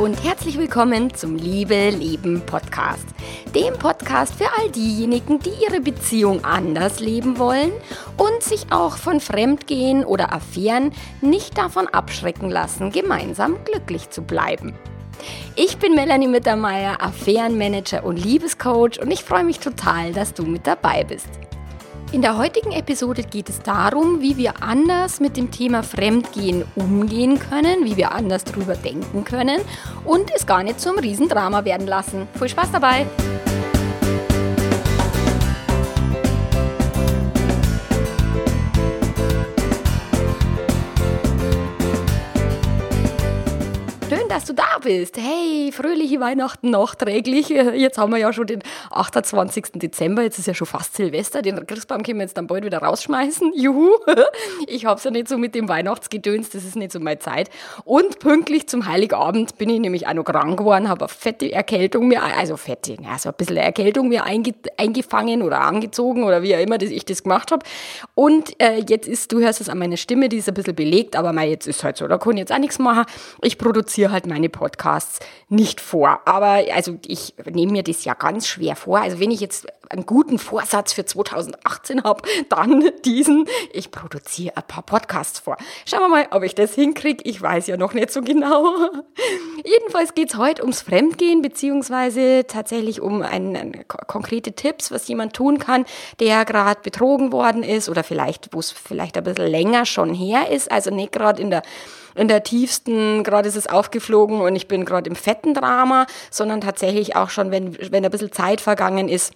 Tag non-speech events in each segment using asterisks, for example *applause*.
und herzlich willkommen zum Liebe Leben Podcast. Dem Podcast für all diejenigen, die ihre Beziehung anders leben wollen und sich auch von Fremdgehen oder Affären nicht davon abschrecken lassen, gemeinsam glücklich zu bleiben. Ich bin Melanie Mittermeier, Affärenmanager und Liebescoach und ich freue mich total, dass du mit dabei bist. In der heutigen Episode geht es darum, wie wir anders mit dem Thema Fremdgehen umgehen können, wie wir anders drüber denken können und es gar nicht zum Riesendrama werden lassen. Viel Spaß dabei! Dass du da bist. Hey, fröhliche Weihnachten nachträglich. *laughs* Jetzt haben wir ja schon den 28. Dezember, jetzt ist ja schon fast Silvester. Den Christbaum können wir jetzt dann bald wieder rausschmeißen. *laughs* Juhu. Ich hab's ja nicht so mit dem Weihnachtsgedöns, das ist nicht so meine Zeit. Und pünktlich zum Heiligabend bin ich nämlich auch noch krank geworden, habe eine fette Erkältung mir, also fette, also ein bisschen Erkältung mir einge, eingefangen oder angezogen oder wie auch immer ich das gemacht habe. Und äh, jetzt ist, du hörst es an meiner Stimme, die ist ein bisschen belegt, aber mein, jetzt ist halt so, da kann ich jetzt auch nichts machen. Ich produziere halt halt meine Podcasts nicht vor. Aber also ich nehme mir das ja ganz schwer vor. Also wenn ich jetzt einen guten Vorsatz für 2018 habe, dann diesen, ich produziere ein paar Podcasts vor. Schauen wir mal, ob ich das hinkriege. Ich weiß ja noch nicht so genau. *laughs* Jedenfalls geht es heute ums Fremdgehen, beziehungsweise tatsächlich um ein, ein, konkrete Tipps, was jemand tun kann, der gerade betrogen worden ist oder vielleicht, wo es vielleicht ein bisschen länger schon her ist, also nicht gerade in der in der tiefsten, gerade ist es aufgeflogen und ich bin gerade im fetten Drama, sondern tatsächlich auch schon, wenn, wenn ein bisschen Zeit vergangen ist,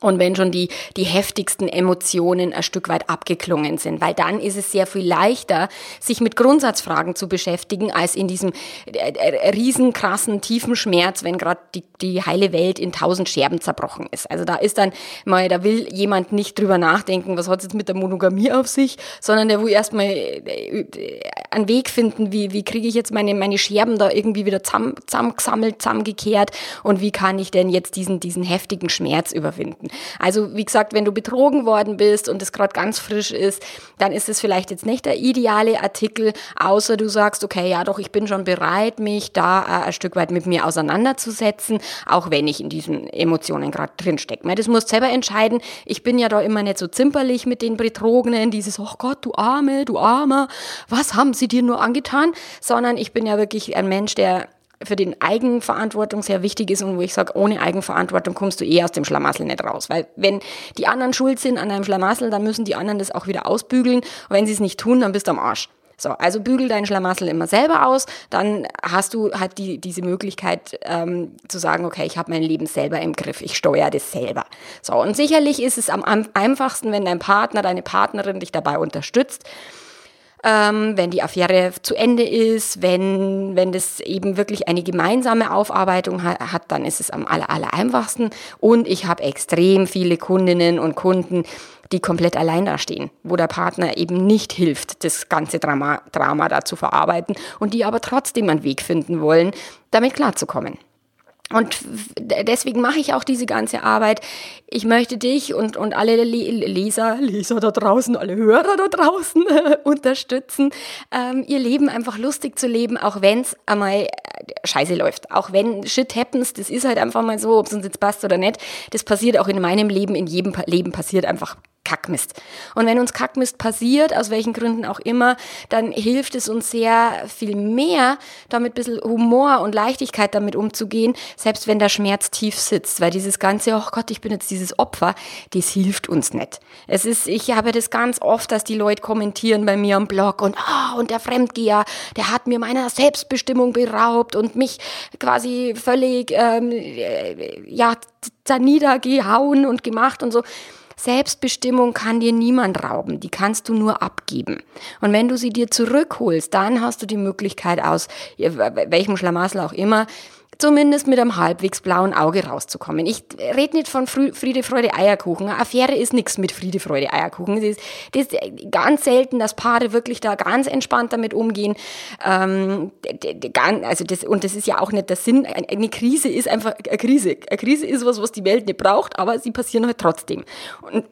und wenn schon die, die heftigsten Emotionen ein Stück weit abgeklungen sind, weil dann ist es sehr viel leichter, sich mit Grundsatzfragen zu beschäftigen, als in diesem äh, äh, riesenkrassen, tiefen Schmerz, wenn gerade die, die heile Welt in tausend Scherben zerbrochen ist. Also da ist dann mal, da will jemand nicht drüber nachdenken, was hat es jetzt mit der Monogamie auf sich, sondern der will erstmal äh, einen Weg finden, wie, wie kriege ich jetzt meine, meine Scherben da irgendwie wieder zusammengesammelt, zusammengekehrt und wie kann ich denn jetzt diesen, diesen heftigen Schmerz überwinden finden. Also wie gesagt, wenn du betrogen worden bist und es gerade ganz frisch ist, dann ist es vielleicht jetzt nicht der ideale Artikel, außer du sagst, okay, ja doch, ich bin schon bereit, mich da äh, ein Stück weit mit mir auseinanderzusetzen, auch wenn ich in diesen Emotionen gerade drin stecke. Das musst selber entscheiden. Ich bin ja da immer nicht so zimperlich mit den Betrogenen, dieses, oh Gott, du Arme, du Armer, was haben sie dir nur angetan? Sondern ich bin ja wirklich ein Mensch, der für den Eigenverantwortung sehr wichtig ist und wo ich sage, ohne Eigenverantwortung kommst du eh aus dem Schlamassel nicht raus. Weil wenn die anderen schuld sind an einem Schlamassel, dann müssen die anderen das auch wieder ausbügeln. Und wenn sie es nicht tun, dann bist du am Arsch. So, also bügel deinen Schlamassel immer selber aus, dann hast du halt die, diese Möglichkeit ähm, zu sagen, okay, ich habe mein Leben selber im Griff, ich steuere das selber. So, und sicherlich ist es am einfachsten, wenn dein Partner, deine Partnerin dich dabei unterstützt ähm, wenn die Affäre zu Ende ist, wenn, wenn das eben wirklich eine gemeinsame Aufarbeitung ha hat, dann ist es am aller, aller einfachsten. Und ich habe extrem viele Kundinnen und Kunden, die komplett allein dastehen, wo der Partner eben nicht hilft, das ganze Drama, Drama da zu verarbeiten und die aber trotzdem einen Weg finden wollen, damit klarzukommen. Und deswegen mache ich auch diese ganze Arbeit. Ich möchte dich und, und alle Leser, Leser da draußen, alle Hörer da draußen *laughs* unterstützen, ähm, ihr Leben einfach lustig zu leben, auch wenn es einmal äh, scheiße läuft. Auch wenn Shit happens, das ist halt einfach mal so, ob es uns jetzt passt oder nicht. Das passiert auch in meinem Leben, in jedem Leben passiert einfach Kackmist. Und wenn uns Kackmist passiert, aus welchen Gründen auch immer, dann hilft es uns sehr viel mehr, damit ein bisschen Humor und Leichtigkeit damit umzugehen, selbst wenn der Schmerz tief sitzt. Weil dieses ganze, oh Gott, ich bin jetzt dieses Opfer, das hilft uns nicht. Es ist, ich habe das ganz oft, dass die Leute kommentieren bei mir am Blog und, ah, oh, und der Fremdgeher, der hat mir meiner Selbstbestimmung beraubt und mich quasi völlig, ähm, äh, ja, da niedergehauen und gemacht und so. Selbstbestimmung kann dir niemand rauben, die kannst du nur abgeben. Und wenn du sie dir zurückholst, dann hast du die Möglichkeit aus welchem Schlamassel auch immer, zumindest mit einem halbwegs blauen Auge rauszukommen. Ich rede nicht von Friede, Freude, Eierkuchen. Eine Affäre ist nichts mit Friede, Freude, Eierkuchen. Das ist, das ist ganz selten, dass Paare wirklich da ganz entspannt damit umgehen. Ähm, also und das ist ja auch nicht der Sinn. Eine Krise ist einfach eine Krise. Eine Krise ist was, was die Welt nicht braucht, aber sie passieren halt trotzdem. Und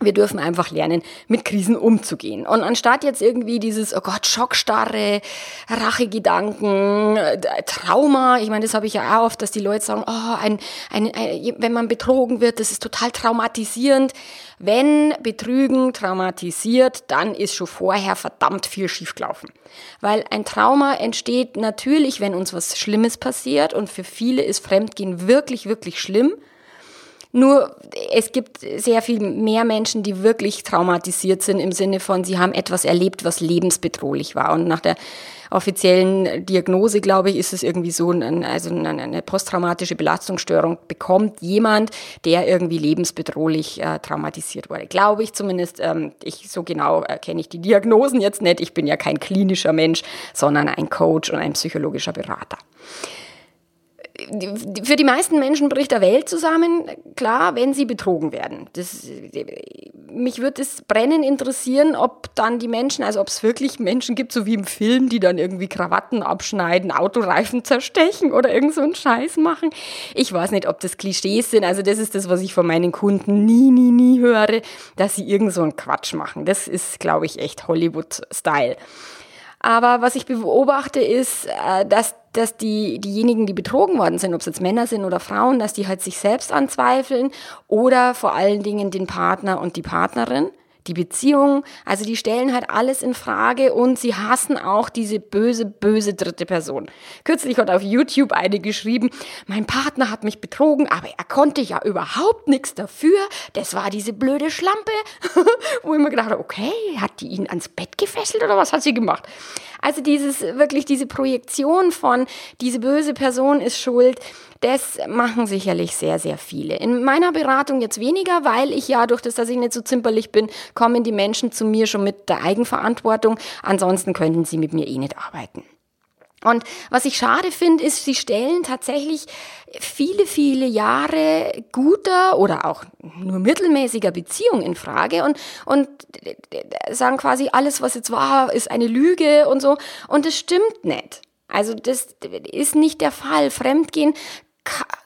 wir dürfen einfach lernen, mit Krisen umzugehen. Und anstatt jetzt irgendwie dieses, oh Gott, Schockstarre, Rachegedanken, äh, Trauma, ich meine, das habe ich ja auch oft, dass die Leute sagen, oh, ein, ein, ein, wenn man betrogen wird, das ist total traumatisierend. Wenn Betrügen traumatisiert, dann ist schon vorher verdammt viel schiefgelaufen. Weil ein Trauma entsteht natürlich, wenn uns was Schlimmes passiert und für viele ist Fremdgehen wirklich, wirklich schlimm. Nur es gibt sehr viel mehr Menschen, die wirklich traumatisiert sind im Sinne von, sie haben etwas erlebt, was lebensbedrohlich war. Und nach der offiziellen Diagnose, glaube ich, ist es irgendwie so, ein, also eine posttraumatische Belastungsstörung bekommt jemand, der irgendwie lebensbedrohlich äh, traumatisiert wurde. Glaube ich zumindest. Ähm, ich so genau äh, kenne ich die Diagnosen jetzt nicht. Ich bin ja kein klinischer Mensch, sondern ein Coach und ein psychologischer Berater für die meisten Menschen bricht der Welt zusammen, klar, wenn sie betrogen werden. Das, mich würde es brennend interessieren, ob dann die Menschen, also ob es wirklich Menschen gibt, so wie im Film, die dann irgendwie Krawatten abschneiden, Autoreifen zerstechen oder irgend so einen Scheiß machen. Ich weiß nicht, ob das Klischees sind. Also das ist das, was ich von meinen Kunden nie, nie, nie höre, dass sie irgend so einen Quatsch machen. Das ist, glaube ich, echt Hollywood-Style. Aber was ich beobachte ist, äh, dass, dass die, diejenigen, die betrogen worden sind, ob es jetzt Männer sind oder Frauen, dass die halt sich selbst anzweifeln oder vor allen Dingen den Partner und die Partnerin die Beziehung. Also die stellen halt alles in Frage und sie hassen auch diese böse, böse dritte Person. Kürzlich hat auf YouTube eine geschrieben, mein Partner hat mich betrogen, aber er konnte ja überhaupt nichts dafür. Das war diese blöde Schlampe. *laughs* Wo ich mir gedacht habe, okay, hat die ihn ans Bett gefesselt oder was hat sie gemacht? Also dieses, wirklich diese Projektion von, diese böse Person ist schuld, das machen sicherlich sehr, sehr viele. In meiner Beratung jetzt weniger, weil ich ja durch das, dass ich nicht so zimperlich bin, kommen die Menschen zu mir schon mit der Eigenverantwortung. Ansonsten könnten sie mit mir eh nicht arbeiten. Und was ich schade finde, ist, sie stellen tatsächlich viele, viele Jahre guter oder auch nur mittelmäßiger Beziehung in Frage und, und sagen quasi, alles, was jetzt war, ist eine Lüge und so. Und das stimmt nicht. Also das ist nicht der Fall. Fremdgehen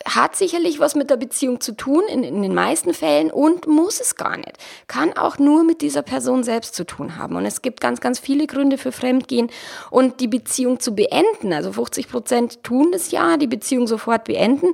hat sicherlich was mit der Beziehung zu tun, in, in, den meisten Fällen, und muss es gar nicht. Kann auch nur mit dieser Person selbst zu tun haben. Und es gibt ganz, ganz viele Gründe für Fremdgehen und die Beziehung zu beenden. Also 50 Prozent tun das ja, die Beziehung sofort beenden.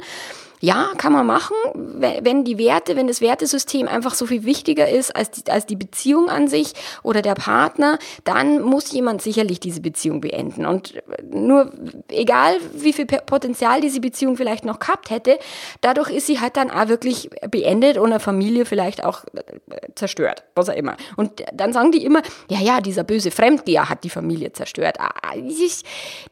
Ja, kann man machen, wenn die Werte, wenn das Wertesystem einfach so viel wichtiger ist als die, als die Beziehung an sich oder der Partner, dann muss jemand sicherlich diese Beziehung beenden. Und nur, egal wie viel Potenzial diese Beziehung vielleicht noch gehabt hätte, dadurch ist sie halt dann auch wirklich beendet und eine Familie vielleicht auch äh, zerstört, was auch immer. Und dann sagen die immer, ja, ja, dieser böse Fremdgeher hat die Familie zerstört. Ah, ich,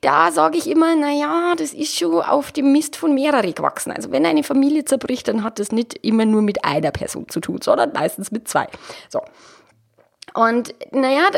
da sage ich immer, na ja, das ist schon auf dem Mist von mehreren gewachsen. Also wenn eine Familie zerbricht, dann hat das nicht immer nur mit einer Person zu tun, sondern meistens mit zwei. So. Und naja,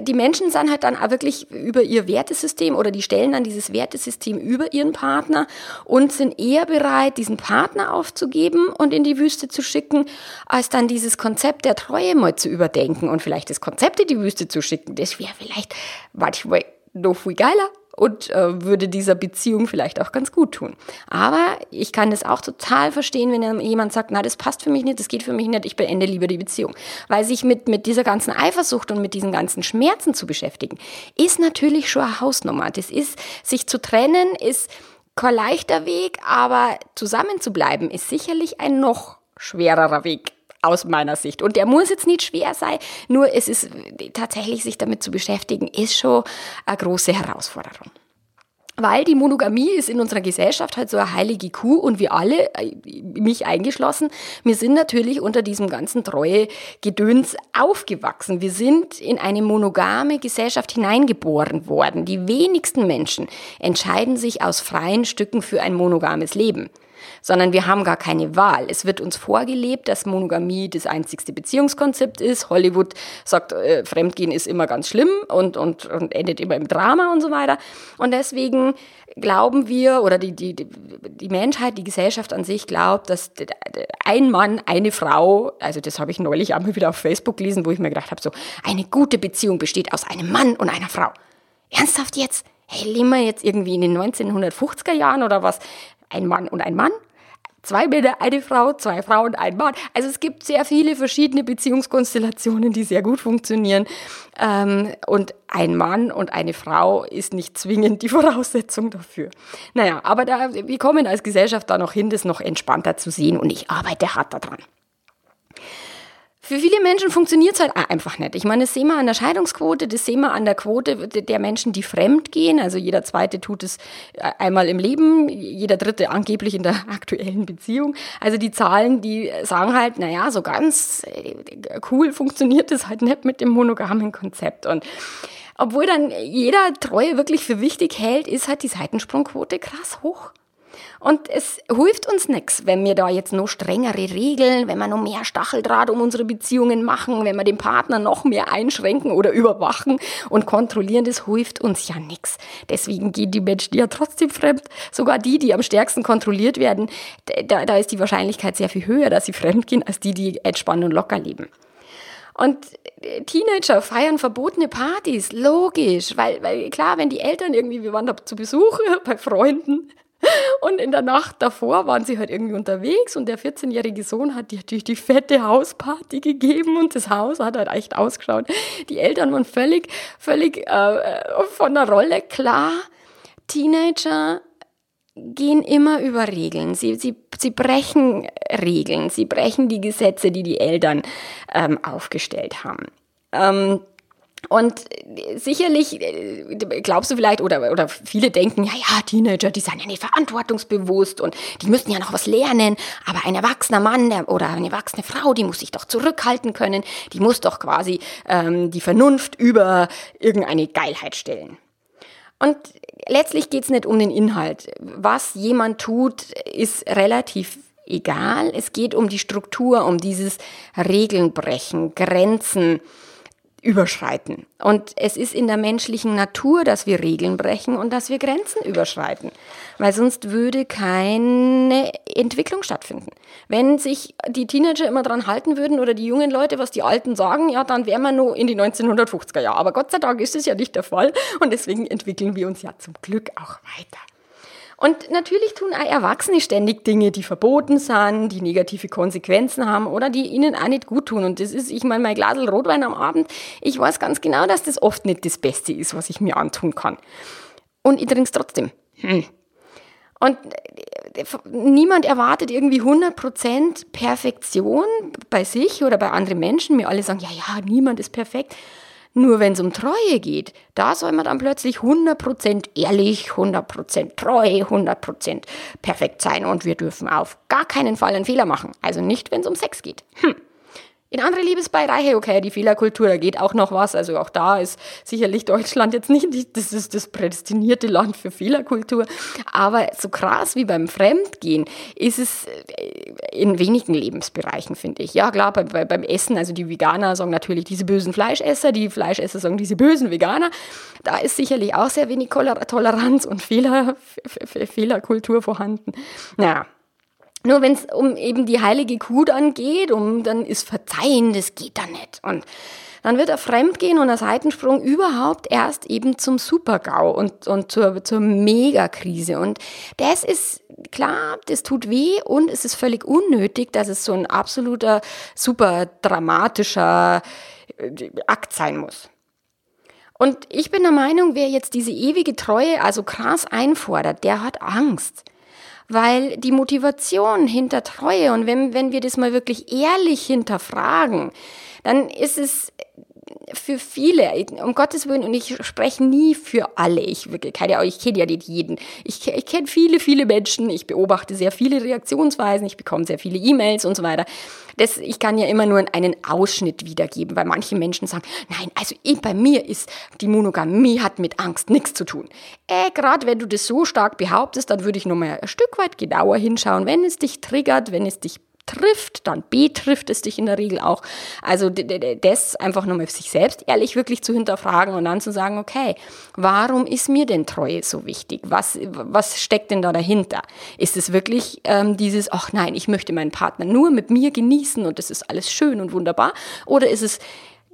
die Menschen sind halt dann auch wirklich über ihr Wertesystem oder die stellen dann dieses Wertesystem über ihren Partner und sind eher bereit, diesen Partner aufzugeben und in die Wüste zu schicken, als dann dieses Konzept der Treue mal zu überdenken und vielleicht das Konzept in die Wüste zu schicken. Das wäre vielleicht manchmal noch viel geiler und äh, würde dieser Beziehung vielleicht auch ganz gut tun. Aber ich kann das auch total verstehen, wenn jemand sagt, na, das passt für mich nicht, das geht für mich nicht, ich beende lieber die Beziehung. Weil sich mit, mit dieser ganzen Eifersucht und mit diesen ganzen Schmerzen zu beschäftigen, ist natürlich schon eine Hausnummer. Das ist, sich zu trennen, ist kein leichter Weg, aber zusammen zu bleiben, ist sicherlich ein noch schwererer Weg aus meiner Sicht. Und der muss jetzt nicht schwer sein, nur es ist tatsächlich sich damit zu beschäftigen, ist schon eine große Herausforderung. Weil die Monogamie ist in unserer Gesellschaft halt so eine heilige Kuh und wir alle, äh, mich eingeschlossen, wir sind natürlich unter diesem ganzen treue Gedöns aufgewachsen. Wir sind in eine monogame Gesellschaft hineingeboren worden. Die wenigsten Menschen entscheiden sich aus freien Stücken für ein monogames Leben sondern wir haben gar keine Wahl. Es wird uns vorgelebt, dass Monogamie das einzigste Beziehungskonzept ist. Hollywood sagt, äh, Fremdgehen ist immer ganz schlimm und, und, und endet immer im Drama und so weiter. Und deswegen glauben wir, oder die, die, die Menschheit, die Gesellschaft an sich glaubt, dass ein Mann, eine Frau, also das habe ich neulich einmal wieder auf Facebook gelesen, wo ich mir gedacht habe, so, eine gute Beziehung besteht aus einem Mann und einer Frau. Ernsthaft jetzt? Hey, leben wir jetzt irgendwie in den 1950er Jahren oder was? Ein Mann und ein Mann? Zwei Männer, eine Frau, zwei Frauen, ein Mann. Also es gibt sehr viele verschiedene Beziehungskonstellationen, die sehr gut funktionieren. Ähm, und ein Mann und eine Frau ist nicht zwingend die *laughs* Voraussetzung dafür. Naja, aber da, wir kommen als Gesellschaft da noch hin, das noch entspannter zu sehen und ich arbeite hart daran. Für viele Menschen funktioniert es halt einfach nicht. Ich meine, das sehen wir an der Scheidungsquote, das sehen wir an der Quote der Menschen, die fremd gehen. Also jeder Zweite tut es äh, einmal im Leben, jeder Dritte angeblich in der aktuellen Beziehung. Also die Zahlen, die sagen halt, naja, so ganz äh, cool funktioniert es halt nicht mit dem monogamen Konzept. Und obwohl dann jeder Treue wirklich für wichtig hält, ist halt die Seitensprungquote krass hoch. Und es hilft uns nichts, wenn wir da jetzt noch strengere Regeln, wenn wir noch mehr Stacheldraht um unsere Beziehungen machen, wenn wir den Partner noch mehr einschränken oder überwachen und kontrollieren, das hilft uns ja nichts. Deswegen gehen die Menschen ja trotzdem fremd. Sogar die, die am stärksten kontrolliert werden, da, da ist die Wahrscheinlichkeit sehr viel höher, dass sie fremd gehen, als die, die entspannt und locker leben. Und äh, Teenager feiern verbotene Partys, logisch, weil, weil klar, wenn die Eltern irgendwie, wir waren da zu Besuch *laughs* bei Freunden und in der Nacht davor waren sie halt irgendwie unterwegs und der 14-jährige Sohn hat natürlich die fette Hausparty gegeben und das Haus hat halt echt ausgeschaut. Die Eltern waren völlig, völlig äh, von der Rolle klar. Teenager gehen immer über Regeln. Sie, sie, sie brechen Regeln, sie brechen die Gesetze, die die Eltern ähm, aufgestellt haben. Ähm, und sicherlich äh, glaubst du vielleicht, oder, oder viele denken, ja, ja, Teenager, die sind ja nicht verantwortungsbewusst und die müssen ja noch was lernen. Aber ein erwachsener Mann der, oder eine erwachsene Frau, die muss sich doch zurückhalten können. Die muss doch quasi ähm, die Vernunft über irgendeine Geilheit stellen. Und letztlich geht's nicht um den Inhalt. Was jemand tut, ist relativ egal. Es geht um die Struktur, um dieses Regeln brechen, Grenzen überschreiten. Und es ist in der menschlichen Natur, dass wir Regeln brechen und dass wir Grenzen überschreiten, weil sonst würde keine Entwicklung stattfinden. Wenn sich die Teenager immer dran halten würden oder die jungen Leute, was die Alten sagen, ja, dann wären wir nur in die 1950er Jahre. Aber Gott sei Dank ist es ja nicht der Fall und deswegen entwickeln wir uns ja zum Glück auch weiter. Und natürlich tun auch Erwachsene ständig Dinge, die verboten sind, die negative Konsequenzen haben oder die ihnen auch nicht gut tun. Und das ist, ich meine, mein Glasel Rotwein am Abend, ich weiß ganz genau, dass das oft nicht das Beste ist, was ich mir antun kann. Und ich trinke es trotzdem. Hm. Und äh, niemand erwartet irgendwie 100% Perfektion bei sich oder bei anderen Menschen. Mir alle sagen, ja, ja, niemand ist perfekt. Nur wenn es um Treue geht, da soll man dann plötzlich 100% ehrlich, 100% treu, 100% perfekt sein und wir dürfen auf gar keinen Fall einen Fehler machen. Also nicht, wenn es um Sex geht. Hm. In andere Liebesbereiche, okay, die Fehlerkultur, da geht auch noch was. Also auch da ist sicherlich Deutschland jetzt nicht das, ist das prädestinierte Land für Fehlerkultur. Aber so krass wie beim Fremdgehen ist es äh, in wenigen Lebensbereichen, finde ich. Ja, klar, bei, bei, beim Essen, also die Veganer sagen natürlich diese bösen Fleischesser, die Fleischesser sagen diese bösen Veganer. Da ist sicherlich auch sehr wenig Toleranz und Fehler, Fehlerkultur vorhanden. Naja, nur wenn es um eben die heilige Kuh dann geht, um, dann ist Verzeihen, das geht dann nicht. Und dann wird er Fremdgehen und ein Seitensprung überhaupt erst eben zum Super-GAU und, und zur, zur Megakrise. Und das ist klar, das tut weh und es ist völlig unnötig, dass es so ein absoluter, super dramatischer äh, Akt sein muss. Und ich bin der Meinung, wer jetzt diese ewige Treue also krass einfordert, der hat Angst weil die Motivation hinter Treue und wenn, wenn wir das mal wirklich ehrlich hinterfragen, dann ist es für viele, um Gottes Willen, und ich spreche nie für alle, ich, keine, ich kenne ja nicht jeden. Ich, ich kenne viele, viele Menschen, ich beobachte sehr viele Reaktionsweisen, ich bekomme sehr viele E-Mails und so weiter. Das, ich kann ja immer nur einen Ausschnitt wiedergeben, weil manche Menschen sagen, nein, also ich, bei mir ist die Monogamie hat mit Angst nichts zu tun. Äh, Gerade wenn du das so stark behauptest, dann würde ich nochmal ein Stück weit genauer hinschauen, wenn es dich triggert, wenn es dich trifft, dann betrifft es dich in der Regel auch. Also das einfach nochmal sich selbst ehrlich wirklich zu hinterfragen und dann zu sagen, okay, warum ist mir denn Treue so wichtig? Was, was steckt denn da dahinter? Ist es wirklich ähm, dieses, ach nein, ich möchte meinen Partner nur mit mir genießen und das ist alles schön und wunderbar? Oder ist es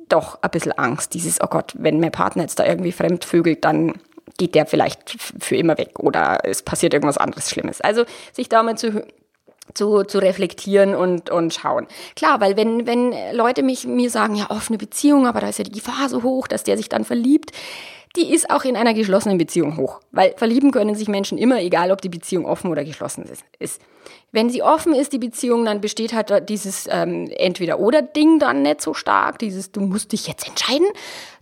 doch ein bisschen Angst, dieses, oh Gott, wenn mein Partner jetzt da irgendwie fremdvögelt, dann geht der vielleicht für immer weg oder es passiert irgendwas anderes Schlimmes. Also sich da mal zu zu, zu reflektieren und, und schauen. Klar, weil wenn, wenn Leute mich, mir sagen, ja, offene Beziehung, aber da ist ja die Gefahr so hoch, dass der sich dann verliebt, die ist auch in einer geschlossenen Beziehung hoch. Weil verlieben können sich Menschen immer, egal ob die Beziehung offen oder geschlossen ist. Wenn sie offen ist, die Beziehung, dann besteht halt dieses ähm, Entweder-Oder-Ding dann nicht so stark, dieses du musst dich jetzt entscheiden.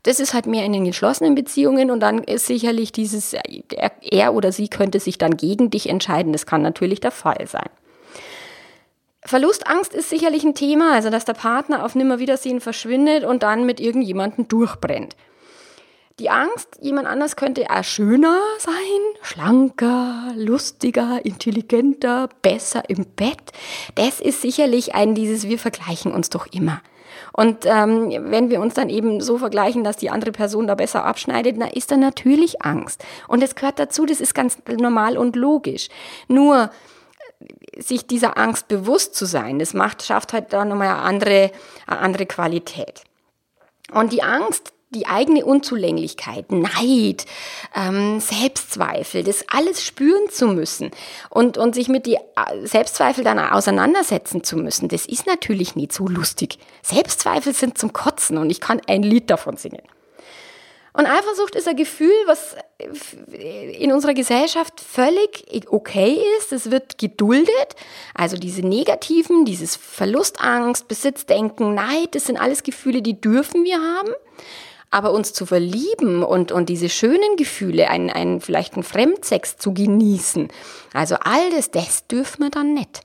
Das ist halt mehr in den geschlossenen Beziehungen und dann ist sicherlich dieses, er, er oder sie könnte sich dann gegen dich entscheiden. Das kann natürlich der Fall sein. Verlustangst ist sicherlich ein Thema, also dass der Partner auf Nimmerwiedersehen verschwindet und dann mit irgendjemandem durchbrennt. Die Angst, jemand anders könnte auch schöner sein, schlanker, lustiger, intelligenter, besser im Bett. Das ist sicherlich ein dieses, wir vergleichen uns doch immer. Und ähm, wenn wir uns dann eben so vergleichen, dass die andere Person da besser abschneidet, dann ist da natürlich Angst. Und das gehört dazu, das ist ganz normal und logisch. Nur sich dieser Angst bewusst zu sein, das macht, schafft halt da nochmal eine andere, eine andere Qualität. Und die Angst, die eigene Unzulänglichkeit, Neid, ähm, Selbstzweifel, das alles spüren zu müssen und, und sich mit die äh, Selbstzweifel dann auseinandersetzen zu müssen, das ist natürlich nicht so lustig. Selbstzweifel sind zum Kotzen und ich kann ein Lied davon singen. Und Eifersucht ist ein Gefühl, was in unserer Gesellschaft völlig okay ist. Es wird geduldet. Also diese negativen, dieses Verlustangst, Besitzdenken, Neid, das sind alles Gefühle, die dürfen wir haben. Aber uns zu verlieben und, und diese schönen Gefühle, ein, ein, vielleicht einen Fremdsex zu genießen, also all das, das dürfen wir dann nicht.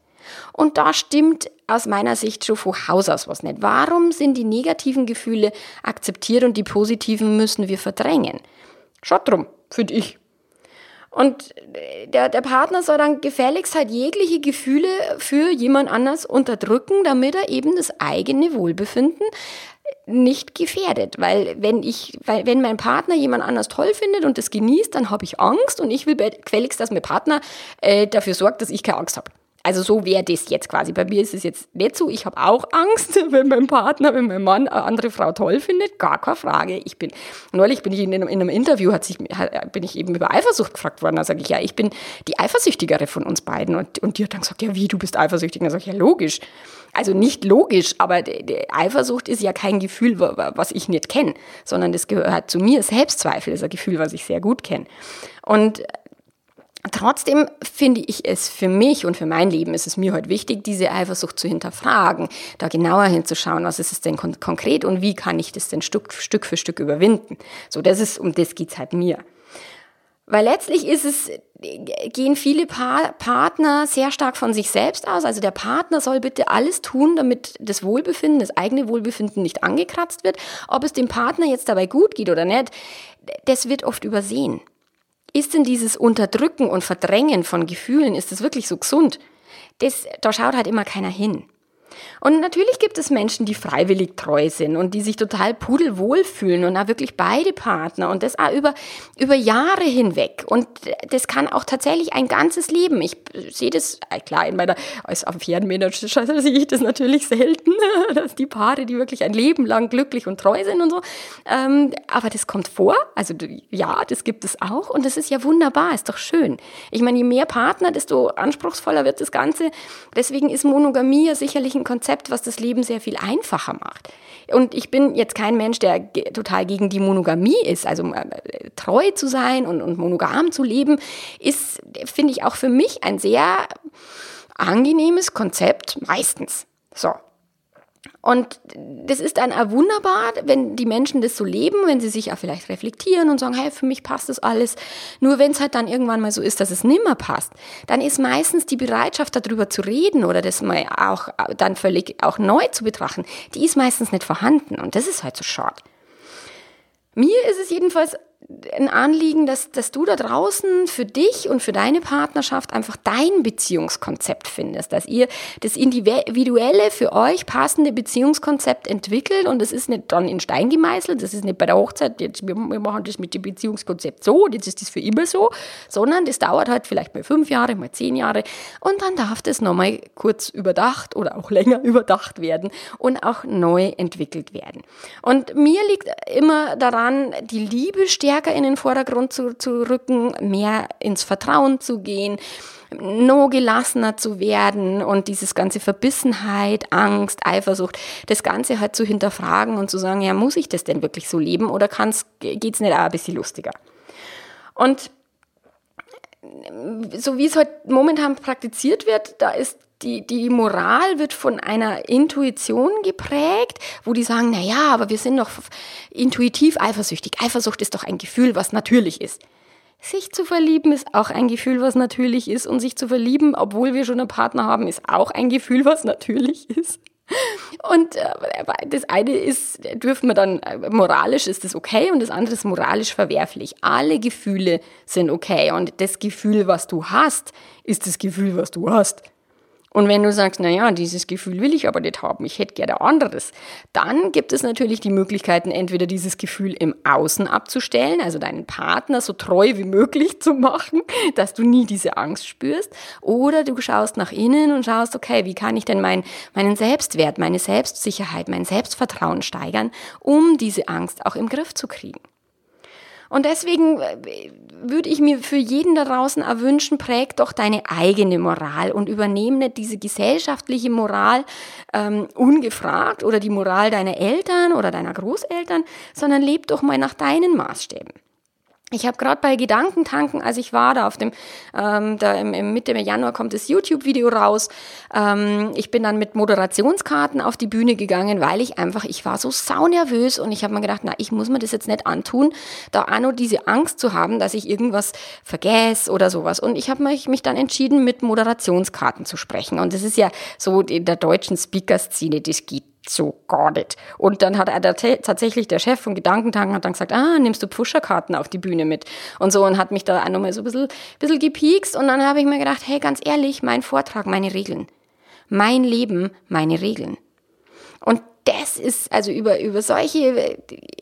Und da stimmt aus meiner Sicht schon von Haus aus was nicht. Warum sind die negativen Gefühle akzeptiert und die positiven müssen wir verdrängen? Schaut drum, finde ich. Und der, der Partner soll dann gefälligst halt jegliche Gefühle für jemand anders unterdrücken, damit er eben das eigene Wohlbefinden nicht gefährdet, weil wenn ich, weil wenn mein Partner jemand anders toll findet und das genießt, dann habe ich Angst und ich will gefälligst, dass mein Partner äh, dafür sorgt, dass ich keine Angst habe. Also so wäre das jetzt quasi. Bei mir ist es jetzt nicht so. Ich habe auch Angst, *laughs* wenn mein Partner, wenn mein Mann eine andere Frau toll findet. Gar keine Frage. Ich bin, neulich bin ich in einem, in einem Interview, hat sich, bin ich eben über Eifersucht gefragt worden. Da sage ich, ja, ich bin die Eifersüchtigere von uns beiden. Und, und die hat dann gesagt, ja, wie, du bist eifersüchtig? Da sage ich, ja, logisch. Also nicht logisch, aber Eifersucht ist ja kein Gefühl, was ich nicht kenne, sondern das gehört zu mir. Selbstzweifel ist ein Gefühl, was ich sehr gut kenne. Und Trotzdem finde ich es für mich und für mein Leben ist es mir heute wichtig, diese Eifersucht zu hinterfragen, da genauer hinzuschauen, was ist es denn kon konkret und wie kann ich das denn Stück, Stück für Stück überwinden. So, das ist, um das geht's halt mir. Weil letztlich ist es, gehen viele pa Partner sehr stark von sich selbst aus. Also der Partner soll bitte alles tun, damit das Wohlbefinden, das eigene Wohlbefinden nicht angekratzt wird. Ob es dem Partner jetzt dabei gut geht oder nicht, das wird oft übersehen. Ist denn dieses Unterdrücken und Verdrängen von Gefühlen, ist das wirklich so gesund? Das, da schaut halt immer keiner hin. Und natürlich gibt es Menschen, die freiwillig treu sind und die sich total pudelwohl fühlen und da wirklich beide Partner und das auch über, über Jahre hinweg. Und das kann auch tatsächlich ein ganzes Leben. Ich sehe das, äh, klar, in meiner, als Affärenmanager *laughs* sehe ich das natürlich selten, *laughs* dass die Paare, die wirklich ein Leben lang glücklich und treu sind und so. Ähm, aber das kommt vor. Also ja, das gibt es auch und das ist ja wunderbar, ist doch schön. Ich meine, je mehr Partner, desto anspruchsvoller wird das Ganze. Deswegen ist Monogamie ja sicherlich ein Konzept, was das Leben sehr viel einfacher macht. Und ich bin jetzt kein Mensch, der total gegen die Monogamie ist. Also äh, treu zu sein und, und monogam zu leben, ist, finde ich, auch für mich ein sehr angenehmes Konzept, meistens. So. Und das ist dann auch wunderbar, wenn die Menschen das so leben, wenn sie sich auch vielleicht reflektieren und sagen, hey, für mich passt das alles. Nur wenn es halt dann irgendwann mal so ist, dass es nimmer passt, dann ist meistens die Bereitschaft, darüber zu reden oder das mal auch dann völlig auch neu zu betrachten, die ist meistens nicht vorhanden. Und das ist halt so schade. Mir ist es jedenfalls ein Anliegen, dass, dass du da draußen für dich und für deine Partnerschaft einfach dein Beziehungskonzept findest, dass ihr das individuelle, für euch passende Beziehungskonzept entwickelt und das ist nicht dann in Stein gemeißelt, das ist nicht bei der Hochzeit, jetzt, wir, wir machen das mit dem Beziehungskonzept so, jetzt ist das für immer so, sondern das dauert halt vielleicht mal fünf Jahre, mal zehn Jahre und dann darf das nochmal kurz überdacht oder auch länger *laughs* überdacht werden und auch neu entwickelt werden. Und mir liegt immer daran, die Liebe stärkt stärker in den Vordergrund zu, zu rücken, mehr ins Vertrauen zu gehen, no gelassener zu werden und dieses ganze Verbissenheit, Angst, Eifersucht, das Ganze halt zu hinterfragen und zu sagen, ja, muss ich das denn wirklich so leben oder geht es nicht auch ein bisschen lustiger? Und so wie es heute halt momentan praktiziert wird, da ist die, die Moral wird von einer Intuition geprägt, wo die sagen, na ja, aber wir sind doch intuitiv eifersüchtig. Eifersucht ist doch ein Gefühl, was natürlich ist. Sich zu verlieben ist auch ein Gefühl, was natürlich ist. Und sich zu verlieben, obwohl wir schon einen Partner haben, ist auch ein Gefühl, was natürlich ist. Und äh, das eine ist, dürfen wir dann, äh, moralisch ist das okay und das andere ist moralisch verwerflich. Alle Gefühle sind okay und das Gefühl, was du hast, ist das Gefühl, was du hast. Und wenn du sagst, na ja, dieses Gefühl will ich aber nicht haben, ich hätte gerne anderes, dann gibt es natürlich die Möglichkeiten, entweder dieses Gefühl im Außen abzustellen, also deinen Partner so treu wie möglich zu machen, *laughs* dass du nie diese Angst spürst, oder du schaust nach innen und schaust, okay, wie kann ich denn mein, meinen Selbstwert, meine Selbstsicherheit, mein Selbstvertrauen steigern, um diese Angst auch im Griff zu kriegen. Und deswegen äh, würde ich mir für jeden da draußen erwünschen, präg doch deine eigene Moral und übernehme nicht diese gesellschaftliche Moral ähm, ungefragt oder die Moral deiner Eltern oder deiner Großeltern, sondern leb doch mal nach deinen Maßstäben. Ich habe gerade bei Gedankentanken, als ich war, da auf dem, ähm, da im, im Mitte Januar kommt das YouTube-Video raus. Ähm, ich bin dann mit Moderationskarten auf die Bühne gegangen, weil ich einfach, ich war so saunervös und ich habe mir gedacht, na, ich muss mir das jetzt nicht antun, da auch nur diese Angst zu haben, dass ich irgendwas vergesse oder sowas. Und ich habe mich, mich dann entschieden, mit Moderationskarten zu sprechen. Und das ist ja so in der deutschen Speaker-Szene, das geht so gar nicht. Und dann hat er tatsächlich der Chef von Gedankentanken hat dann gesagt, ah, nimmst du Pusherkarten auf die Bühne mit und so und hat mich da auch nochmal so ein bisschen, bisschen gepiekst und dann habe ich mir gedacht, hey, ganz ehrlich, mein Vortrag, meine Regeln. Mein Leben, meine Regeln. Und das ist, also über, über solche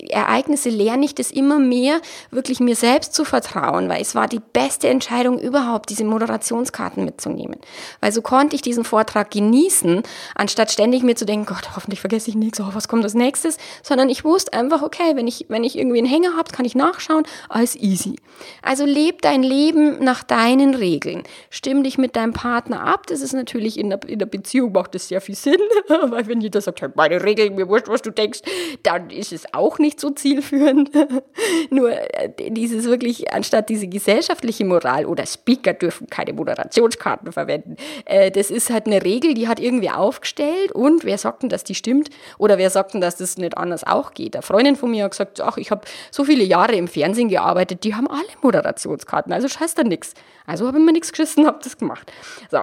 Ereignisse lerne ich das immer mehr, wirklich mir selbst zu vertrauen, weil es war die beste Entscheidung überhaupt, diese Moderationskarten mitzunehmen. Weil so konnte ich diesen Vortrag genießen, anstatt ständig mir zu denken, Gott, hoffentlich vergesse ich nichts, oh, was kommt als nächstes, sondern ich wusste einfach, okay, wenn ich, wenn ich irgendwie einen Hänger habe, kann ich nachschauen, alles easy. Also leb dein Leben nach deinen Regeln. Stimm dich mit deinem Partner ab, das ist natürlich in der, in der Beziehung macht das sehr viel Sinn, *laughs* weil wenn jeder sagt, meine Regeln Regeln, mir wurscht, was du denkst, dann ist es auch nicht so zielführend. *laughs* Nur äh, dieses wirklich, anstatt diese gesellschaftliche Moral oder Speaker dürfen keine Moderationskarten verwenden, äh, das ist halt eine Regel, die hat irgendwie aufgestellt und wer sagt denn, dass die stimmt? Oder wer sagt denn, dass das nicht anders auch geht? Eine Freundin von mir hat gesagt, ach, ich habe so viele Jahre im Fernsehen gearbeitet, die haben alle Moderationskarten, also scheiß da nichts. Also habe ich mir nichts geschissen, habe das gemacht. So,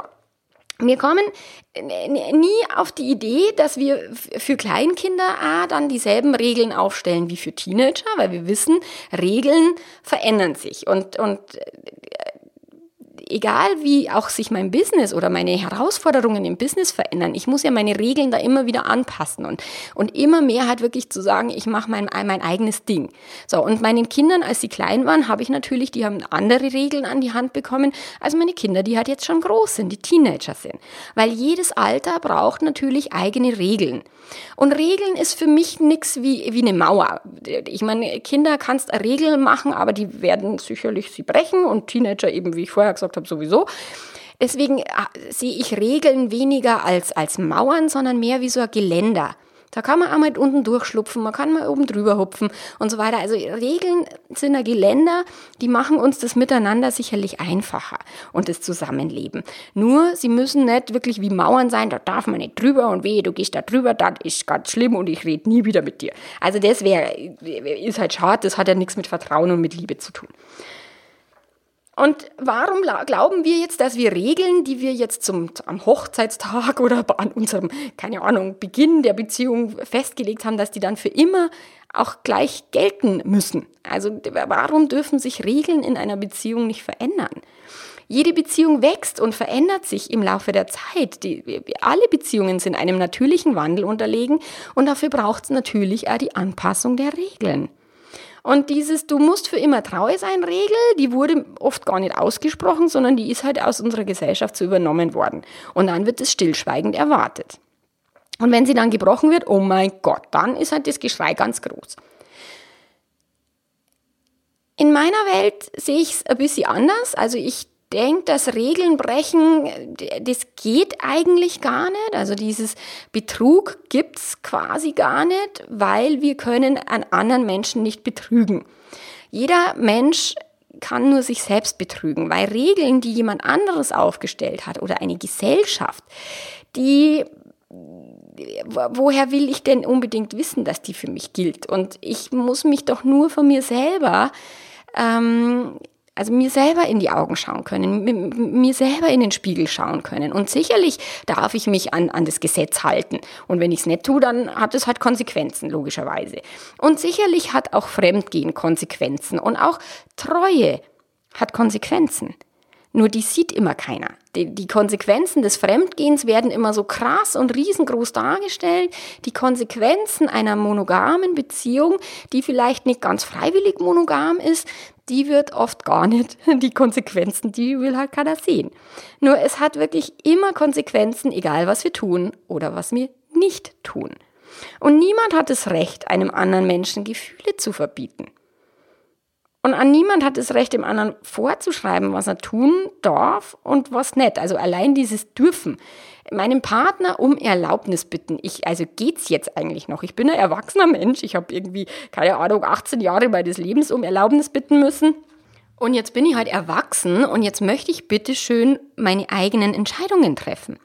wir kommen nie auf die Idee, dass wir für Kleinkinder ah, dann dieselben Regeln aufstellen wie für Teenager, weil wir wissen, Regeln verändern sich. Und, und egal wie auch sich mein Business oder meine Herausforderungen im Business verändern, ich muss ja meine Regeln da immer wieder anpassen und, und immer mehr halt wirklich zu sagen, ich mache mein, mein eigenes Ding. So, und meinen Kindern, als sie klein waren, habe ich natürlich, die haben andere Regeln an die Hand bekommen, als meine Kinder, die halt jetzt schon groß sind, die Teenager sind. Weil jedes Alter braucht natürlich eigene Regeln. Und Regeln ist für mich nichts wie, wie eine Mauer. Ich meine, Kinder kannst Regeln machen, aber die werden sicherlich sie brechen und Teenager eben, wie ich vorher gesagt habe, sowieso. Deswegen äh, sehe ich Regeln weniger als, als Mauern, sondern mehr wie so ein Geländer. Da kann man auch mal unten durchschlupfen, man kann mal oben drüber hupfen und so weiter. Also Regeln sind ja Geländer, die machen uns das Miteinander sicherlich einfacher und das Zusammenleben. Nur, sie müssen nicht wirklich wie Mauern sein, da darf man nicht drüber und wehe, du gehst da drüber, das ist ganz schlimm und ich rede nie wieder mit dir. Also das wäre, ist halt schade, das hat ja nichts mit Vertrauen und mit Liebe zu tun. Und warum glauben wir jetzt, dass wir Regeln, die wir jetzt zum, am Hochzeitstag oder an unserem, keine Ahnung, Beginn der Beziehung festgelegt haben, dass die dann für immer auch gleich gelten müssen? Also warum dürfen sich Regeln in einer Beziehung nicht verändern? Jede Beziehung wächst und verändert sich im Laufe der Zeit. Die, alle Beziehungen sind einem natürlichen Wandel unterlegen und dafür braucht es natürlich auch die Anpassung der Regeln. Und dieses Du musst für immer treu sein Regel, die wurde oft gar nicht ausgesprochen, sondern die ist halt aus unserer Gesellschaft so übernommen worden. Und dann wird es stillschweigend erwartet. Und wenn sie dann gebrochen wird, oh mein Gott, dann ist halt das Geschrei ganz groß. In meiner Welt sehe ich es ein bisschen anders. Also ich denke, dass Regeln brechen, das geht eigentlich gar nicht. Also dieses Betrug gibt's quasi gar nicht, weil wir können an anderen Menschen nicht betrügen. Jeder Mensch kann nur sich selbst betrügen, weil Regeln, die jemand anderes aufgestellt hat oder eine Gesellschaft, die woher will ich denn unbedingt wissen, dass die für mich gilt? Und ich muss mich doch nur von mir selber ähm, also mir selber in die Augen schauen können, mir selber in den Spiegel schauen können. Und sicherlich darf ich mich an, an das Gesetz halten. Und wenn ich es nicht tue, dann hat es halt Konsequenzen, logischerweise. Und sicherlich hat auch Fremdgehen Konsequenzen. Und auch Treue hat Konsequenzen. Nur die sieht immer keiner. Die, die, Konsequenzen des Fremdgehens werden immer so krass und riesengroß dargestellt. Die Konsequenzen einer monogamen Beziehung, die vielleicht nicht ganz freiwillig monogam ist, die wird oft gar nicht. *laughs* Die Konsequenzen, die will halt keiner sehen. Nur es hat wirklich immer Konsequenzen, egal was wir tun oder was wir nicht tun. Und niemand hat das Recht, einem anderen Menschen Gefühle zu verbieten. Und an niemand hat das Recht, dem anderen vorzuschreiben, was er tun darf und was nicht. Also allein dieses Dürfen. Meinem Partner um Erlaubnis bitten. Ich, also geht's jetzt eigentlich noch? Ich bin ein erwachsener Mensch. Ich habe irgendwie, keine Ahnung, 18 Jahre meines Lebens um Erlaubnis bitten müssen. Und jetzt bin ich halt erwachsen und jetzt möchte ich bitte schön meine eigenen Entscheidungen treffen.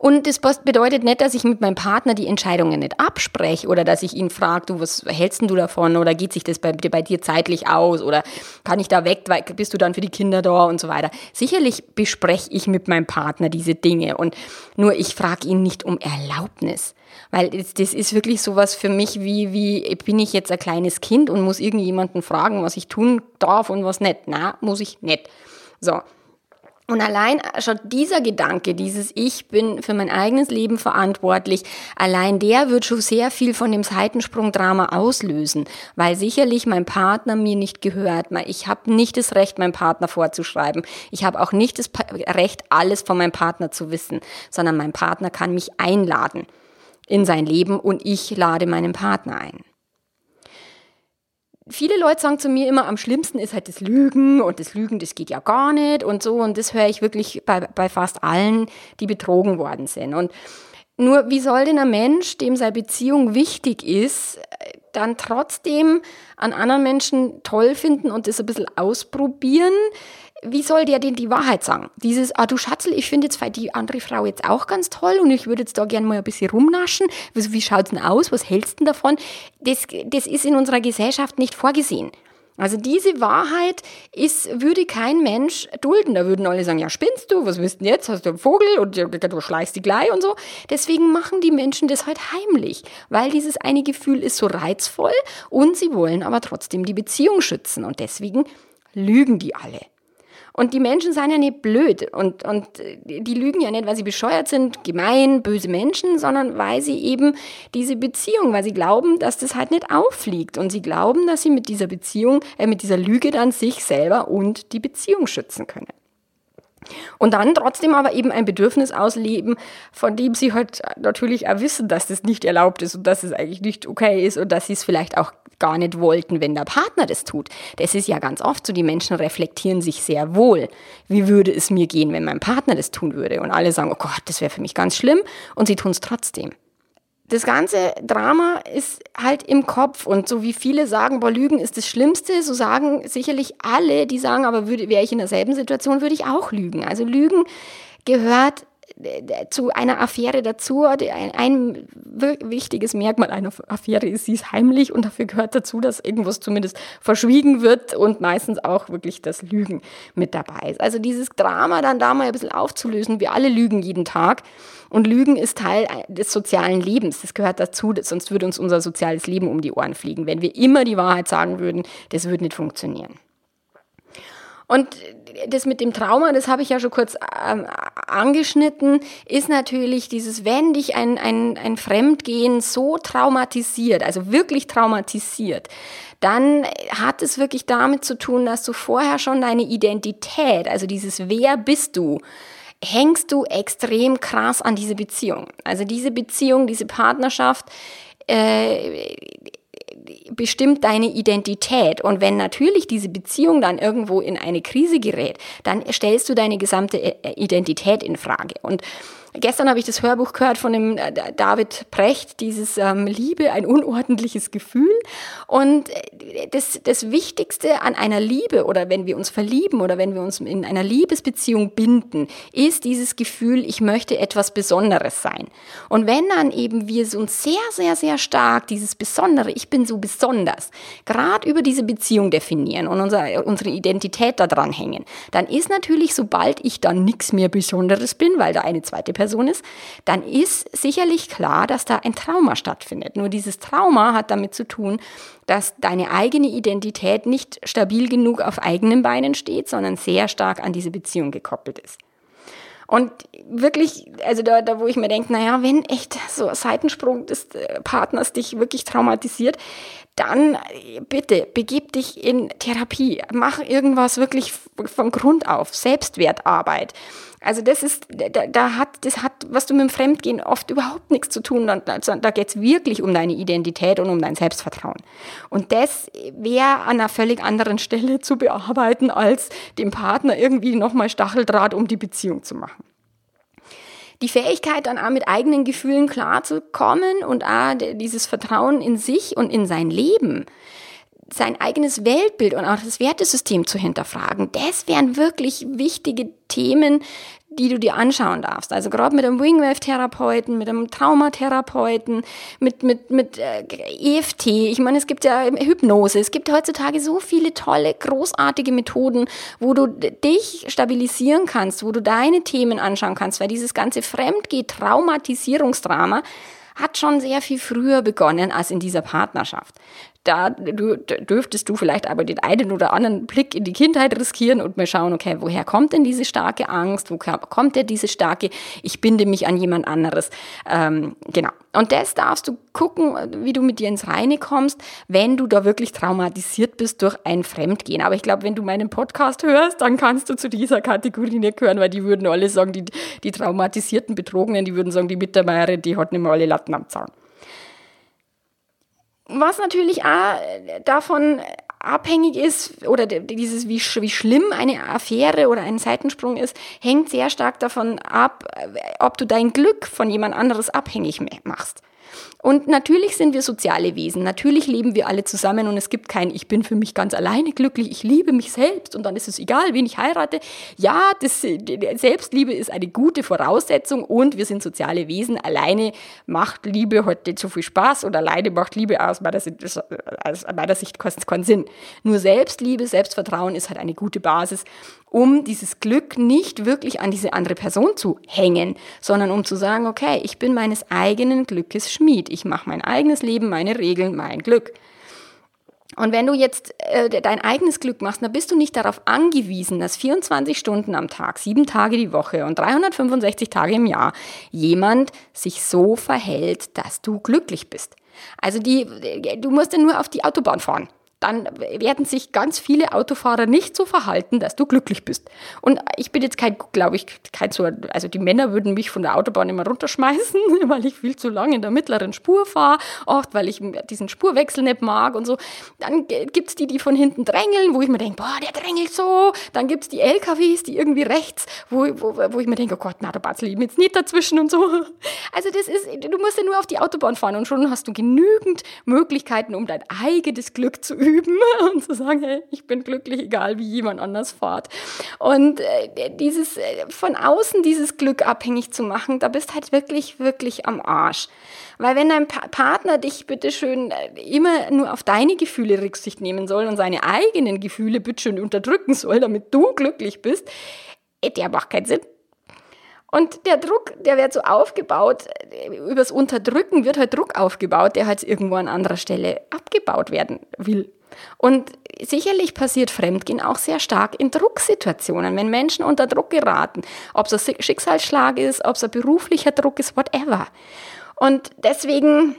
Und das bedeutet nicht, dass ich mit meinem Partner die Entscheidungen nicht abspreche oder dass ich ihn frage, du, was hältst du davon oder geht sich das bei, bei dir zeitlich aus oder kann ich da weg, bist du dann für die Kinder da und so weiter. Sicherlich bespreche ich mit meinem Partner diese Dinge und nur ich frage ihn nicht um Erlaubnis. Weil das, das ist wirklich sowas für mich wie, wie bin ich jetzt ein kleines Kind und muss irgendjemanden fragen, was ich tun darf und was nicht. Na, muss ich nicht. So. Und allein schon dieser Gedanke, dieses Ich bin für mein eigenes Leben verantwortlich, allein der wird schon sehr viel von dem Seitensprungdrama auslösen, weil sicherlich mein Partner mir nicht gehört. Ich habe nicht das Recht, meinem Partner vorzuschreiben. Ich habe auch nicht das Recht, alles von meinem Partner zu wissen, sondern mein Partner kann mich einladen in sein Leben und ich lade meinen Partner ein viele Leute sagen zu mir immer, am schlimmsten ist halt das Lügen und das Lügen, das geht ja gar nicht und so. Und das höre ich wirklich bei, bei fast allen, die betrogen worden sind. Und nur, wie soll denn ein Mensch, dem seine Beziehung wichtig ist, dann trotzdem an anderen Menschen toll finden und das ein bisschen ausprobieren? Wie soll der denn die Wahrheit sagen? Dieses, ah du Schatzel, ich finde jetzt die andere Frau jetzt auch ganz toll und ich würde jetzt da gerne mal ein bisschen rumnaschen. Wie, wie schaut's denn aus? Was hältst du davon? Das, das ist in unserer Gesellschaft nicht vorgesehen. Also diese Wahrheit ist, würde kein Mensch dulden. Da würden alle sagen, ja, spinnst du? Was willst du jetzt? Hast du einen Vogel und du schleichst die gleich und so. Deswegen machen die Menschen das halt heimlich, weil dieses eine Gefühl ist so reizvoll und sie wollen aber trotzdem die Beziehung schützen und deswegen lügen die alle. Und die Menschen sind ja nicht blöd und, und die lügen ja nicht, weil sie bescheuert sind, gemein, böse Menschen, sondern weil sie eben diese Beziehung, weil sie glauben, dass das halt nicht auffliegt. Und sie glauben, dass sie mit dieser Beziehung, äh, mit dieser Lüge dann sich selber und die Beziehung schützen können. Und dann trotzdem aber eben ein Bedürfnis ausleben, von dem sie halt natürlich auch wissen, dass das nicht erlaubt ist und dass es eigentlich nicht okay ist und dass sie es vielleicht auch gar nicht wollten, wenn der Partner das tut. Das ist ja ganz oft so, die Menschen reflektieren sich sehr wohl. Wie würde es mir gehen, wenn mein Partner das tun würde? Und alle sagen, oh Gott, das wäre für mich ganz schlimm und sie tun es trotzdem. Das ganze Drama ist halt im Kopf und so wie viele sagen, boah, Lügen ist das Schlimmste, so sagen sicherlich alle, die sagen, aber wäre ich in derselben Situation, würde ich auch lügen. Also Lügen gehört zu einer Affäre dazu. Ein, ein, wichtiges Merkmal einer Affäre ist, sie ist heimlich und dafür gehört dazu, dass irgendwas zumindest verschwiegen wird und meistens auch wirklich das Lügen mit dabei ist. Also dieses Drama dann da mal ein bisschen aufzulösen. Wir alle lügen jeden Tag und Lügen ist Teil des sozialen Lebens. Das gehört dazu, sonst würde uns unser soziales Leben um die Ohren fliegen. Wenn wir immer die Wahrheit sagen würden, das würde nicht funktionieren. Und das mit dem Trauma, das habe ich ja schon kurz ähm, angeschnitten, ist natürlich dieses, wenn dich ein, ein, ein Fremdgehen so traumatisiert, also wirklich traumatisiert, dann hat es wirklich damit zu tun, dass du vorher schon deine Identität, also dieses Wer bist du, hängst du extrem krass an diese Beziehung. Also diese Beziehung, diese Partnerschaft, äh, bestimmt deine Identität. Und wenn natürlich diese Beziehung dann irgendwo in eine Krise gerät, dann stellst du deine gesamte äh, Identität in Frage. Und Gestern habe ich das Hörbuch gehört von dem äh, David Precht, dieses ähm, Liebe, ein unordentliches Gefühl. Und äh, das, das Wichtigste an einer Liebe oder wenn wir uns verlieben oder wenn wir uns in einer Liebesbeziehung binden, ist dieses Gefühl, ich möchte etwas Besonderes sein. Und wenn dann eben wir uns sehr, sehr, sehr stark dieses Besondere, ich bin so besonders, gerade über diese Beziehung definieren und unser, unsere Identität da dran hängen, dann ist natürlich, sobald ich dann nichts mehr Besonderes bin, weil da eine zweite Person ist, dann ist sicherlich klar, dass da ein Trauma stattfindet. Nur dieses Trauma hat damit zu tun, dass deine eigene Identität nicht stabil genug auf eigenen Beinen steht, sondern sehr stark an diese Beziehung gekoppelt ist. Und wirklich, also da, da wo ich mir denke, naja, wenn echt so ein Seitensprung des äh, Partners dich wirklich traumatisiert, dann äh, bitte begib dich in Therapie. Mach irgendwas wirklich von Grund auf. Selbstwertarbeit. Also das ist, da, da hat, das hat, was du mit dem Fremdgehen oft überhaupt nichts zu tun. Also da geht es wirklich um deine Identität und um dein Selbstvertrauen. Und das wäre an einer völlig anderen Stelle zu bearbeiten, als dem Partner irgendwie nochmal Stacheldraht um die Beziehung zu machen die Fähigkeit, dann auch mit eigenen Gefühlen klarzukommen und auch dieses Vertrauen in sich und in sein Leben, sein eigenes Weltbild und auch das Wertesystem zu hinterfragen, das wären wirklich wichtige Themen, die du dir anschauen darfst. Also gerade mit einem Wingwave-Therapeuten, mit einem Traumatherapeuten, mit, mit, mit äh, EFT. Ich meine, es gibt ja Hypnose. Es gibt heutzutage so viele tolle, großartige Methoden, wo du dich stabilisieren kannst, wo du deine Themen anschauen kannst, weil dieses ganze Fremdgeh-Traumatisierungsdrama hat schon sehr viel früher begonnen als in dieser Partnerschaft da dürftest du vielleicht aber den einen oder anderen Blick in die Kindheit riskieren und mal schauen, okay, woher kommt denn diese starke Angst? Woher kommt denn diese starke, ich binde mich an jemand anderes? Ähm, genau. Und das darfst du gucken, wie du mit dir ins Reine kommst, wenn du da wirklich traumatisiert bist durch ein Fremdgehen. Aber ich glaube, wenn du meinen Podcast hörst, dann kannst du zu dieser Kategorie nicht gehören, weil die würden alle sagen, die, die traumatisierten Betrogenen, die würden sagen, die Mittermeierin, die hat nicht mehr alle Latten am Zaun. Was natürlich auch davon abhängig ist oder dieses wie, wie schlimm eine Affäre oder ein Seitensprung ist, hängt sehr stark davon ab, ob du dein Glück von jemand anderes abhängig machst. Und natürlich sind wir soziale Wesen. Natürlich leben wir alle zusammen und es gibt kein Ich bin für mich ganz alleine glücklich, ich liebe mich selbst und dann ist es egal, wen ich heirate. Ja, das, Selbstliebe ist eine gute Voraussetzung und wir sind soziale Wesen. Alleine macht Liebe heute zu viel Spaß und alleine macht Liebe aus meiner Sicht, aus meiner Sicht keinen Sinn. Nur Selbstliebe, Selbstvertrauen ist halt eine gute Basis, um dieses Glück nicht wirklich an diese andere Person zu hängen, sondern um zu sagen, okay, ich bin meines eigenen Glückes Schmied. Ich mache mein eigenes Leben, meine Regeln, mein Glück. Und wenn du jetzt äh, dein eigenes Glück machst, dann bist du nicht darauf angewiesen, dass 24 Stunden am Tag, sieben Tage die Woche und 365 Tage im Jahr jemand sich so verhält, dass du glücklich bist. Also die, du musst ja nur auf die Autobahn fahren dann werden sich ganz viele Autofahrer nicht so verhalten, dass du glücklich bist. Und ich bin jetzt kein, glaube ich, kein so, also die Männer würden mich von der Autobahn immer runterschmeißen, *laughs* weil ich viel zu lange in der mittleren Spur fahre, oft weil ich diesen Spurwechsel nicht mag und so. Dann gibt's die, die von hinten drängeln, wo ich mir denke, boah, der drängelt so. Dann gibt's die LKWs, die irgendwie rechts, wo, wo, wo ich mir denke, oh Gott, na, da batzel ich jetzt nicht dazwischen und so. *laughs* Also das ist, du musst ja nur auf die Autobahn fahren und schon hast du genügend Möglichkeiten, um dein eigenes Glück zu üben üben *laughs* und zu sagen, hey, ich bin glücklich, egal wie jemand anders fährt. Und äh, dieses äh, von außen dieses Glück abhängig zu machen, da bist halt wirklich, wirklich am Arsch. Weil wenn dein pa Partner dich bitteschön äh, immer nur auf deine Gefühle Rücksicht nehmen soll und seine eigenen Gefühle bitteschön unterdrücken soll, damit du glücklich bist, der macht keinen Sinn. Und der Druck, der wird so aufgebaut, übers Unterdrücken wird halt Druck aufgebaut, der halt irgendwo an anderer Stelle abgebaut werden will. Und sicherlich passiert Fremdgehen auch sehr stark in Drucksituationen, wenn Menschen unter Druck geraten, ob es ein Schicksalsschlag ist, ob es ein beruflicher Druck ist, whatever. Und deswegen,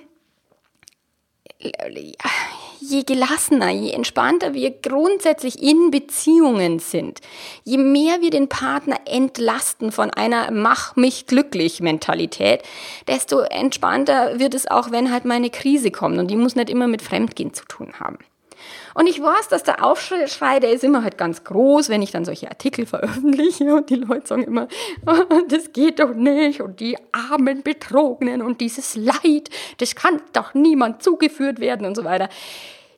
je gelassener, je entspannter wir grundsätzlich in Beziehungen sind, je mehr wir den Partner entlasten von einer Mach mich glücklich Mentalität, desto entspannter wird es auch, wenn halt mal eine Krise kommt. Und die muss nicht immer mit Fremdgehen zu tun haben. Und ich weiß, dass der Aufschrei, der ist immer halt ganz groß, wenn ich dann solche Artikel veröffentliche und die Leute sagen immer, *laughs* das geht doch nicht und die armen Betrogenen und dieses Leid, das kann doch niemand zugeführt werden und so weiter.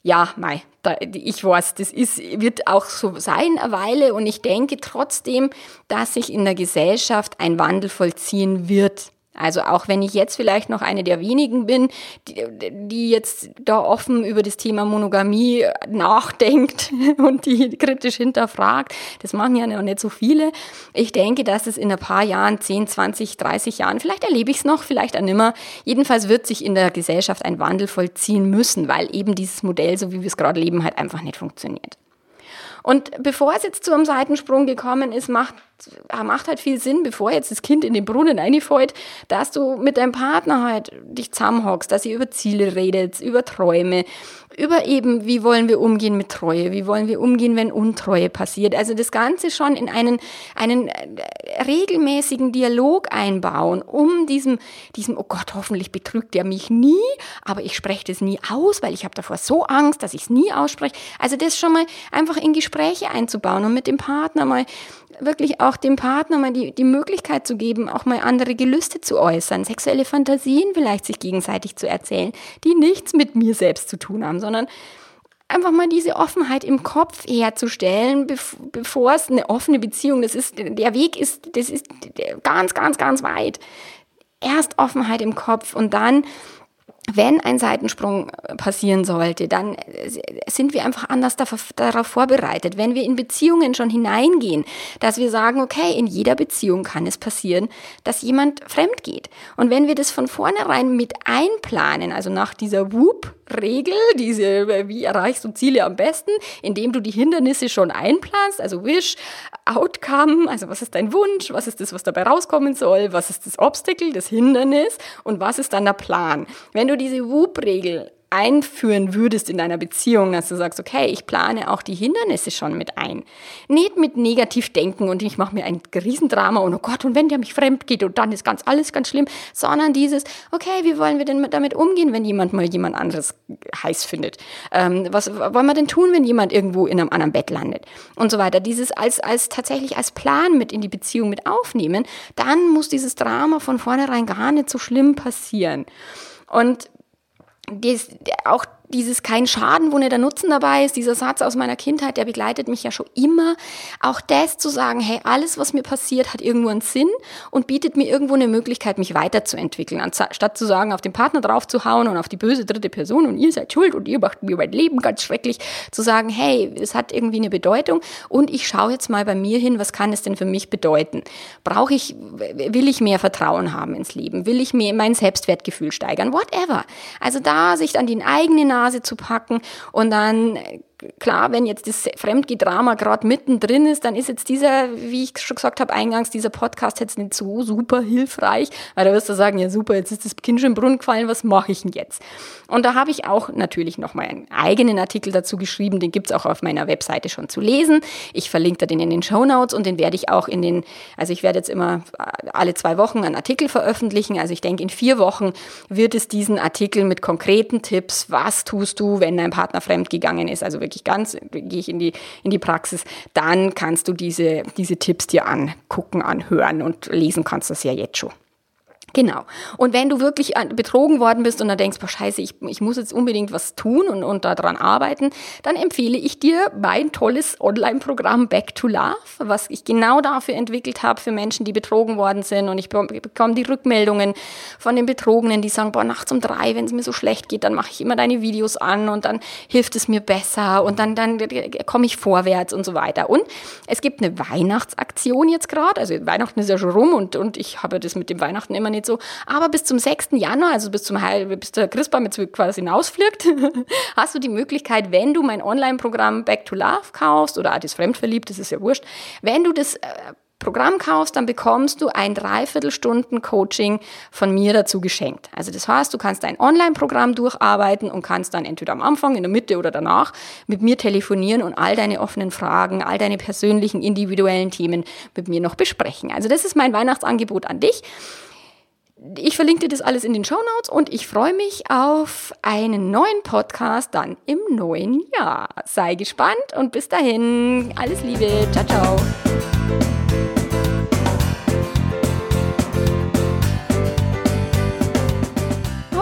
Ja, mei, da, ich weiß, das ist, wird auch so sein eine Weile und ich denke trotzdem, dass sich in der Gesellschaft ein Wandel vollziehen wird. Also auch wenn ich jetzt vielleicht noch eine der wenigen bin, die, die, jetzt da offen über das Thema Monogamie nachdenkt *laughs* und die kritisch hinterfragt, das machen ja noch nicht so viele. Ich denke, dass es in ein paar Jahren, 10, 20, 30 Jahren, vielleicht erlebe ich es noch, vielleicht auch nimmer, jedenfalls wird sich in der Gesellschaft ein Wandel vollziehen müssen, weil eben dieses Modell, so wie wir es gerade leben, halt einfach nicht funktioniert. Und bevor es jetzt zu einem Seitensprung gekommen ist, macht, macht halt viel Sinn, bevor jetzt das Kind in den Brunnen reinfällt, dass du mit deinem Partner halt dich zusammenhockst, dass ihr über Ziele redet, über Träume, über eben, wie wollen wir umgehen mit Treue, wie wollen wir umgehen, wenn Untreue passiert. Also das Ganze schon in einen, einen äh, regelmäßigen Dialog einbauen, um diesem, diesem, oh Gott, hoffentlich betrügt er mich nie, aber ich spreche das nie aus, weil ich habe davor so Angst, dass ich es nie ausspreche. Also das schon mal einfach in Gespräche einzubauen und mit dem Partner mal wirklich auch dem Partner mal die, die Möglichkeit zu geben, auch mal andere Gelüste zu äußern, sexuelle Fantasien vielleicht sich gegenseitig zu erzählen, die nichts mit mir selbst zu tun haben, sondern einfach mal diese Offenheit im Kopf herzustellen, bevor es eine offene Beziehung, das ist, der Weg ist, das ist ganz, ganz, ganz weit. Erst Offenheit im Kopf und dann wenn ein Seitensprung äh, passieren sollte, dann äh, sind wir einfach anders darauf vorbereitet. Wenn wir in Beziehungen schon hineingehen, dass wir sagen, okay, in jeder Beziehung kann es passieren, dass jemand fremd geht. Und wenn wir das von vornherein mit einplanen, also nach dieser Whoop-Regel, diese, äh, wie erreichst du Ziele am besten, indem du die Hindernisse schon einplanst, also Wish, Outcome, also was ist dein Wunsch, was ist das, was dabei rauskommen soll, was ist das Obstacle, das Hindernis und was ist dann der Plan. Wenn du du diese WUP-Regel einführen würdest in deiner Beziehung, dass du sagst, okay, ich plane auch die Hindernisse schon mit ein. Nicht mit negativ denken und ich mache mir ein Riesendrama und oh Gott, und wenn der mich fremd geht und dann ist ganz alles ganz schlimm, sondern dieses, okay, wie wollen wir denn damit umgehen, wenn jemand mal jemand anderes heiß findet? Ähm, was wollen wir denn tun, wenn jemand irgendwo in einem anderen Bett landet? Und so weiter. Dieses als, als tatsächlich als Plan mit in die Beziehung mit aufnehmen, dann muss dieses Drama von vornherein gar nicht so schlimm passieren. Und dies, auch dieses kein Schaden, wo nicht der Nutzen dabei ist, dieser Satz aus meiner Kindheit, der begleitet mich ja schon immer. Auch das zu sagen, hey, alles, was mir passiert, hat irgendwo einen Sinn und bietet mir irgendwo eine Möglichkeit, mich weiterzuentwickeln. Anstatt zu sagen, auf den Partner draufzuhauen und auf die böse dritte Person und ihr seid schuld und ihr macht mir mein Leben ganz schrecklich, zu sagen, hey, es hat irgendwie eine Bedeutung und ich schaue jetzt mal bei mir hin, was kann es denn für mich bedeuten? Brauche ich, will ich mehr Vertrauen haben ins Leben? Will ich mir mein Selbstwertgefühl steigern? Whatever. Also da sich an die eigene Nase zu packen und dann klar, wenn jetzt das Fremdgedrama gerade mittendrin ist, dann ist jetzt dieser, wie ich schon gesagt habe eingangs, dieser Podcast jetzt nicht so super hilfreich, weil da wirst du sagen, ja super, jetzt ist das Kind schon im Brunnen gefallen, was mache ich denn jetzt? Und da habe ich auch natürlich nochmal einen eigenen Artikel dazu geschrieben, den gibt's auch auf meiner Webseite schon zu lesen. Ich verlinke den in den Show Notes und den werde ich auch in den, also ich werde jetzt immer alle zwei Wochen einen Artikel veröffentlichen, also ich denke in vier Wochen wird es diesen Artikel mit konkreten Tipps, was tust du, wenn dein Partner fremdgegangen ist, also wirklich wirklich ganz, gehe ich in die, in die Praxis, dann kannst du diese, diese Tipps dir angucken, anhören und lesen kannst du das ja jetzt schon. Genau. Und wenn du wirklich betrogen worden bist und dann denkst, boah, scheiße, ich, ich muss jetzt unbedingt was tun und, und daran arbeiten, dann empfehle ich dir mein tolles Online-Programm Back to Love, was ich genau dafür entwickelt habe für Menschen, die betrogen worden sind. Und ich bekomme die Rückmeldungen von den Betrogenen, die sagen, boah, nachts um drei, wenn es mir so schlecht geht, dann mache ich immer deine Videos an und dann hilft es mir besser und dann, dann komme ich vorwärts und so weiter. Und es gibt eine Weihnachtsaktion jetzt gerade. Also Weihnachten ist ja schon rum und, und ich habe das mit dem Weihnachten immer nicht nicht so. Aber bis zum 6. Januar, also bis zum Heil, bis der Christbaum jetzt quasi hinausfliegt, *laughs* hast du die Möglichkeit, wenn du mein Online-Programm Back to Love kaufst oder Artis Fremdverliebt, das ist ja wurscht, wenn du das äh, Programm kaufst, dann bekommst du ein Dreiviertelstunden Coaching von mir dazu geschenkt. Also das heißt, du kannst ein Online-Programm durcharbeiten und kannst dann entweder am Anfang, in der Mitte oder danach mit mir telefonieren und all deine offenen Fragen, all deine persönlichen, individuellen Themen mit mir noch besprechen. Also das ist mein Weihnachtsangebot an dich. Ich verlinke dir das alles in den Show Notes und ich freue mich auf einen neuen Podcast dann im neuen Jahr. Sei gespannt und bis dahin alles Liebe. Ciao, ciao.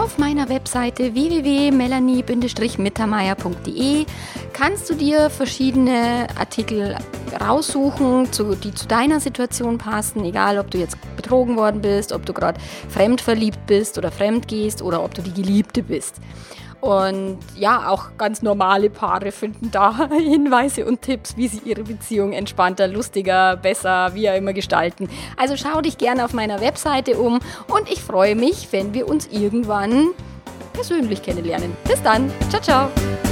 Auf meiner Webseite www.melanie-mittermeier.de kannst du dir verschiedene Artikel raussuchen, die zu deiner Situation passen, egal ob du jetzt betrogen worden bist, ob du gerade fremdverliebt bist oder fremd gehst oder ob du die Geliebte bist. Und ja, auch ganz normale Paare finden da *laughs* Hinweise und Tipps, wie sie ihre Beziehung entspannter, lustiger, besser, wie auch immer gestalten. Also schau dich gerne auf meiner Webseite um und ich freue mich, wenn wir uns irgendwann persönlich kennenlernen. Bis dann. Ciao, ciao.